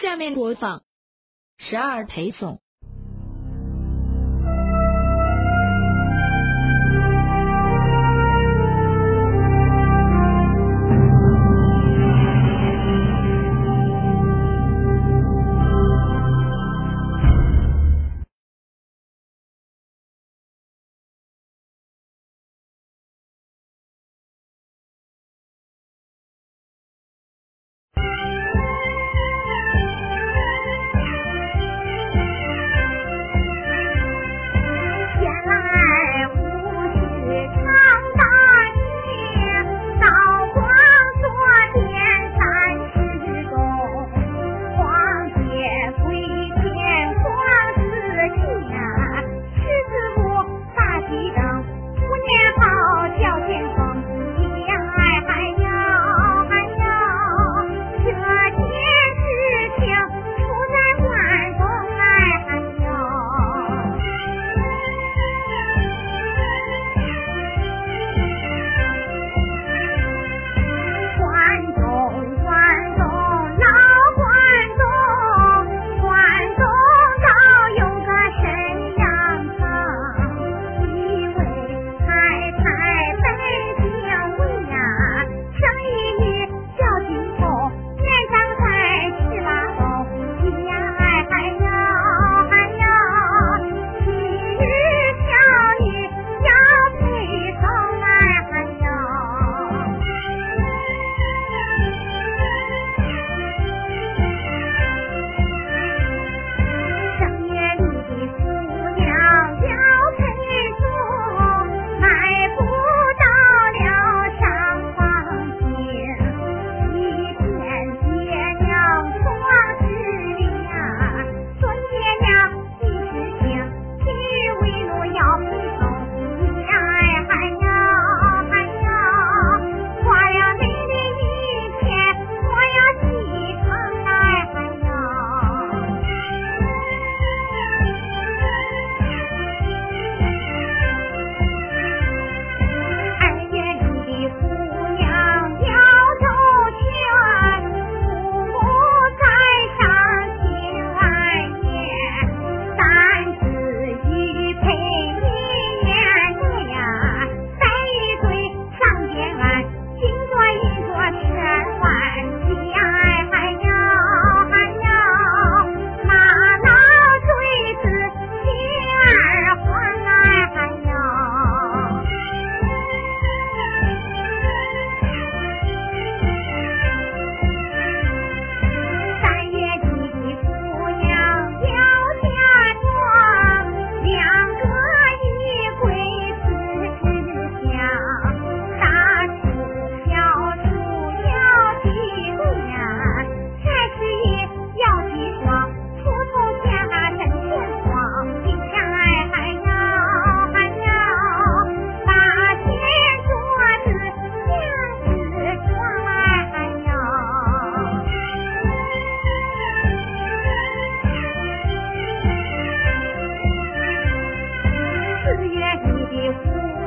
下面播放十二陪送。四月里的风。